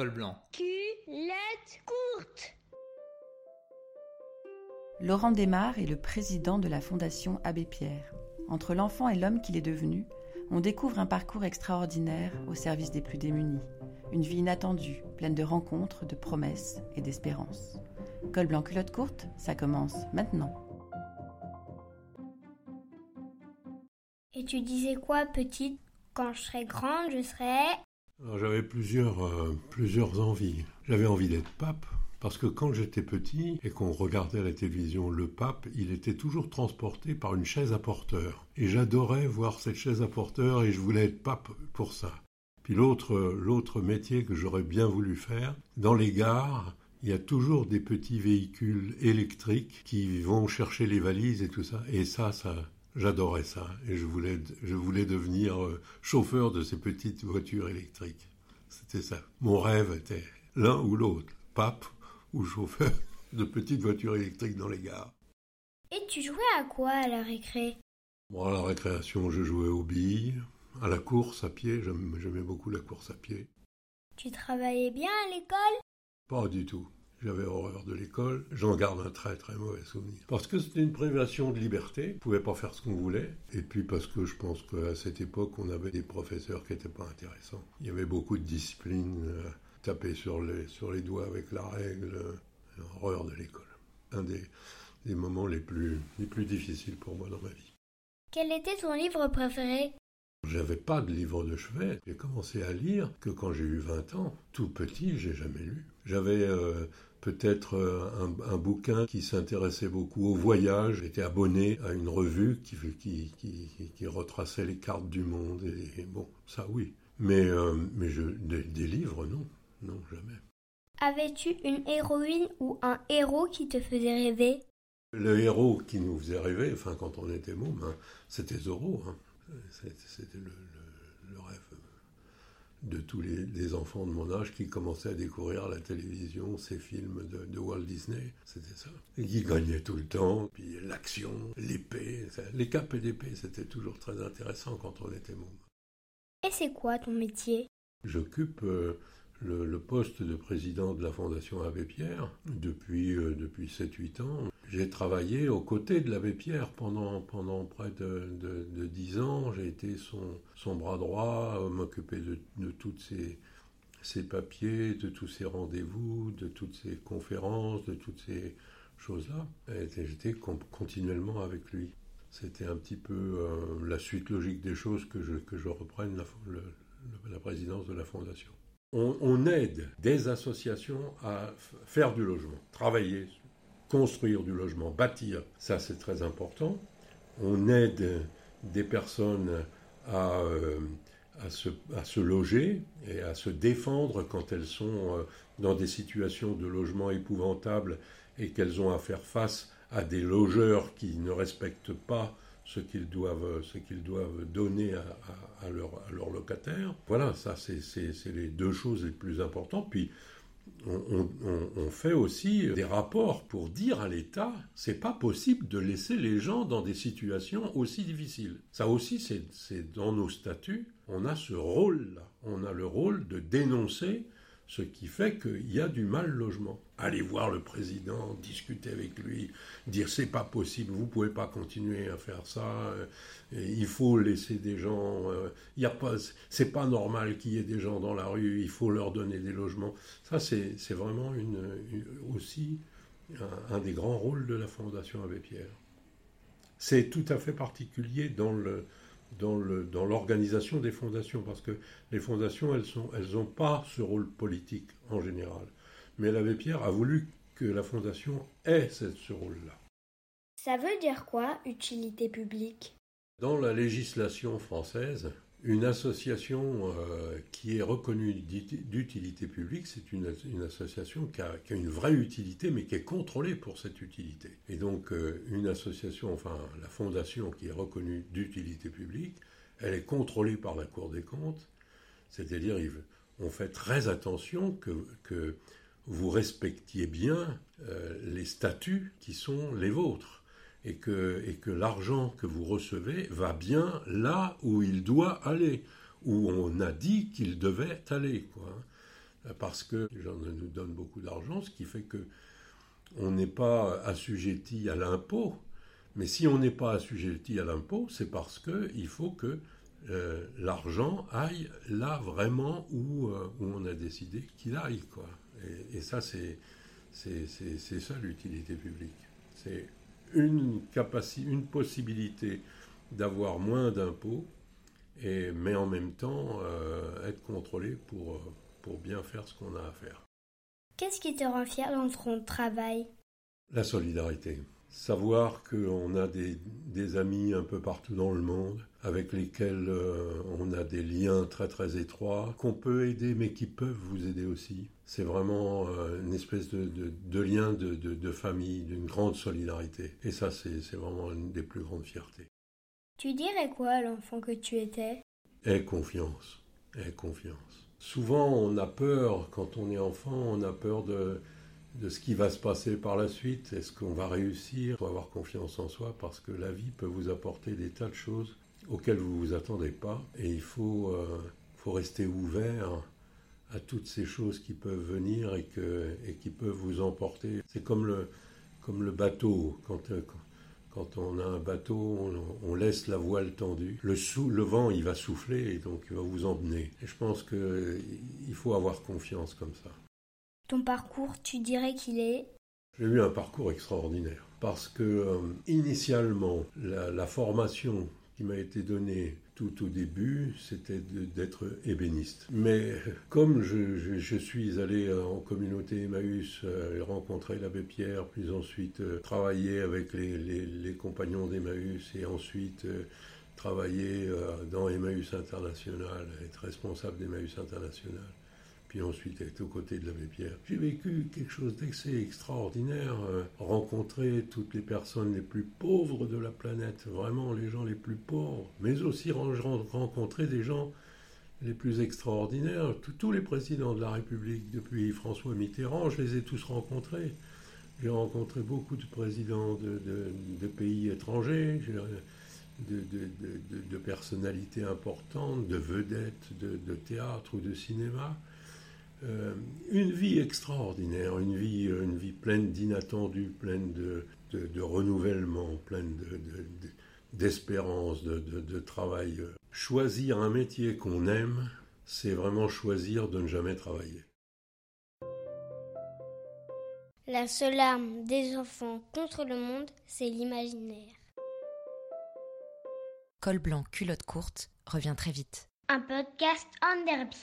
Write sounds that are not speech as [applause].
col blanc. Culotte courte. Laurent Desmar est le président de la Fondation Abbé Pierre. Entre l'enfant et l'homme qu'il est devenu, on découvre un parcours extraordinaire au service des plus démunis. Une vie inattendue, pleine de rencontres, de promesses et d'espérances. Col blanc culotte courte, ça commence maintenant. Et tu disais quoi, petite? Quand je serai grande, je serai... J'avais plusieurs, euh, plusieurs envies. J'avais envie d'être pape, parce que quand j'étais petit et qu'on regardait à la télévision le pape, il était toujours transporté par une chaise à porteur. Et j'adorais voir cette chaise à porteur et je voulais être pape pour ça. Puis l'autre, l'autre métier que j'aurais bien voulu faire, dans les gares, il y a toujours des petits véhicules électriques qui vont chercher les valises et tout ça. Et ça, ça, j'adorais ça. Et je voulais, je voulais devenir euh, chauffeur de ces petites voitures électriques. C'était ça. Mon rêve était l'un ou l'autre, pape ou chauffeur [laughs] de petites voitures électriques dans les gares. Et tu jouais à quoi à la récré? Bon, à la récréation, je jouais aux billes, à la course à pied, j'aimais beaucoup la course à pied. Tu travaillais bien à l'école? Pas du tout. J'avais horreur de l'école. J'en garde un très très mauvais souvenir. Parce que c'était une privation de liberté. On pouvait pas faire ce qu'on voulait. Et puis parce que je pense qu'à cette époque, on avait des professeurs qui n'étaient pas intéressants. Il y avait beaucoup de discipline. Euh, taper sur les, sur les doigts avec la règle. Euh, horreur de l'école. Un des, des moments les plus, les plus difficiles pour moi dans ma vie. Quel était ton livre préféré? J'avais pas de livre de chevet. J'ai commencé à lire que quand j'ai eu 20 ans. Tout petit, j'ai jamais lu. J'avais euh, peut-être euh, un, bouquin qui s'intéressait beaucoup au voyage. J'étais abonné à une revue qui, qui, qui, retraçait les cartes du monde. Et, bon, ça oui. Mais, euh, mais je, des, livres, non. Non, jamais. Avais-tu une héroïne ou un héros qui te faisait rêver? Le héros qui nous faisait rêver, enfin quand on était môme, hein, c'était Zorro. Hein. C'était le, rêve de tous les, enfants de mon âge qui commençaient à découvrir la télévision, ces films de, Walt Disney, c'était ça. Et qui gagnaient tout le temps, puis l'action, l'épée, les capes et l'épée, c'était toujours très intéressant quand on était môme. Et c'est quoi ton métier? J'occupe euh, le, poste de président de la Fondation Abbé Pierre depuis, euh, depuis 7-8 ans. J'ai travaillé aux côtés de l'abbé Pierre pendant, pendant près de, 10 ans. J'ai été son, son bras droit, euh, m'occuper de, de toutes ces, ces papiers, de tous ces rendez-vous, de toutes ces conférences, de toutes ces choses-là. J'étais continuellement avec lui. C'était un petit peu euh, la suite logique des choses que je, que je reprenne la, la présidence de la Fondation on, aide des associations à faire du logement, travailler, construire du logement, bâtir, ça c'est très important. On aide des personnes à, euh, se, loger et à se défendre quand elles sont euh, dans des situations de logement épouvantables et qu'elles ont à faire face à des logeurs qui ne respectent pas ce qu'ils doivent, ce qu'ils doivent donner à, à, leur, à locataires. Voilà, ça c'est les deux choses les plus importantes. Puis on, fait aussi des rapports pour dire à l'État, c'est pas possible de laisser les gens dans des situations aussi difficiles. Ça aussi, c'est dans nos statuts, on a ce rôle-là. On a le rôle de dénoncer ce qui fait qu'il y a du mal logement. Aller voir le président, discuter avec lui, dire c'est pas possible, vous pouvez pas continuer à faire ça, euh, il faut laisser des gens, euh, il y a pas, c'est pas normal qu'il y ait des gens dans la rue, il faut leur donner des logements. Ça c'est vraiment une, aussi un, un, des grands rôles de la Fondation Abbé Pierre. C'est tout à fait particulier dans le dans l'organisation des fondations, parce que les fondations, elles n'ont elles pas ce rôle politique en général. Mais l'abbé Pierre a voulu que la fondation ait ce rôle-là. Ça veut dire quoi, utilité publique? Dans la législation française, une association euh, qui est reconnue d'utilité publique, c'est une, association qui a, une vraie utilité, mais qui est contrôlée pour cette utilité. Et donc, euh, une association, enfin, la fondation qui est reconnue d'utilité publique, elle est contrôlée par la Cour des comptes, c'est-à-dire, on fait très attention que, vous respectiez bien euh, les statuts qui sont les vôtres et que, l'argent que vous recevez va bien là où il doit aller, où on a dit qu'il devait aller. Quoi. parce que les gens nous donnent beaucoup d'argent, ce qui fait que on n'est pas assujetti à l'impôt. Mais si on n'est pas assujetti à l'impôt, c'est parce qu'il faut que euh, l'argent aille là vraiment où, euh, où on a décidé qu'il aille. Quoi. Et, ça, c'est, c'est, c'est, ça l'utilité publique. C'est une, capacité, une possibilité d'avoir moins d'impôts, et, mais en même temps euh, être contrôlé pour, pour bien faire ce qu'on a à faire. Qu'est-ce qui te rend fier dans ton travail? La solidarité. Savoir qu'on a des, des, amis un peu partout dans le monde avec lesquels euh, on a des liens très très étroits, qu'on peut aider mais qui peuvent vous aider aussi. C'est vraiment euh, une espèce de, de, de lien de, de famille, d'une grande solidarité. Et ça, c'est vraiment une des plus grandes fiertés. Tu dirais quoi à l'enfant que tu étais? Aie confiance. Aie confiance. Souvent, on a peur, quand on est enfant, on a peur de, de ce qui va se passer par la suite. Est-ce qu'on va réussir? Il faut avoir confiance en soi parce que la vie peut vous apporter des tas de choses auxquelles vous ne vous attendez pas. Et il faut, euh, faut rester ouvert à toutes ces choses qui peuvent venir et, qui peuvent vous emporter. C'est comme le, comme le bateau. Quand, euh, quand on a un bateau, on, laisse la voile tendue. Le, sou, le vent, il va souffler et donc il va vous emmener. Et je pense qu'il faut avoir confiance comme ça. Ton parcours, tu dirais qu'il est? J'ai eu un parcours extraordinaire parce que euh, initialement, la, formation qui m'a été donnée tout au début, c'était d'être ébéniste. Mais comme je, suis allé en communauté Emmaüs euh, rencontrer l'abbé Pierre, puis ensuite euh, travailler avec les, compagnons d'Emmaüs et ensuite euh, travailler euh, dans Emmaüs International, être responsable d'Emmaüs International, puis ensuite être aux côtés de l'abbé Pierre. J'ai vécu quelque chose d'assez extraordinaire, euh, rencontrer toutes les personnes les plus pauvres de la planète, vraiment les gens les plus pauvres, mais aussi rencontrer des gens les plus extraordinaires. Tous les présidents de la République, depuis François Mitterrand, je les ai tous rencontrés. J'ai rencontré beaucoup de présidents de, pays étrangers. De, de, personnalités importantes, de vedettes de, théâtre ou de cinéma. Euh, une vie extraordinaire, une vie, une vie pleine d'inattendus, pleine de, de, de, renouvellement, pleine d'espérance, de, de, travail. Choisir un métier qu'on aime, c'est vraiment choisir de ne jamais travailler. La seule arme des enfants contre le monde, c'est l'imaginaire. Col blanc, culotte courte revient très vite. Un podcast en derby.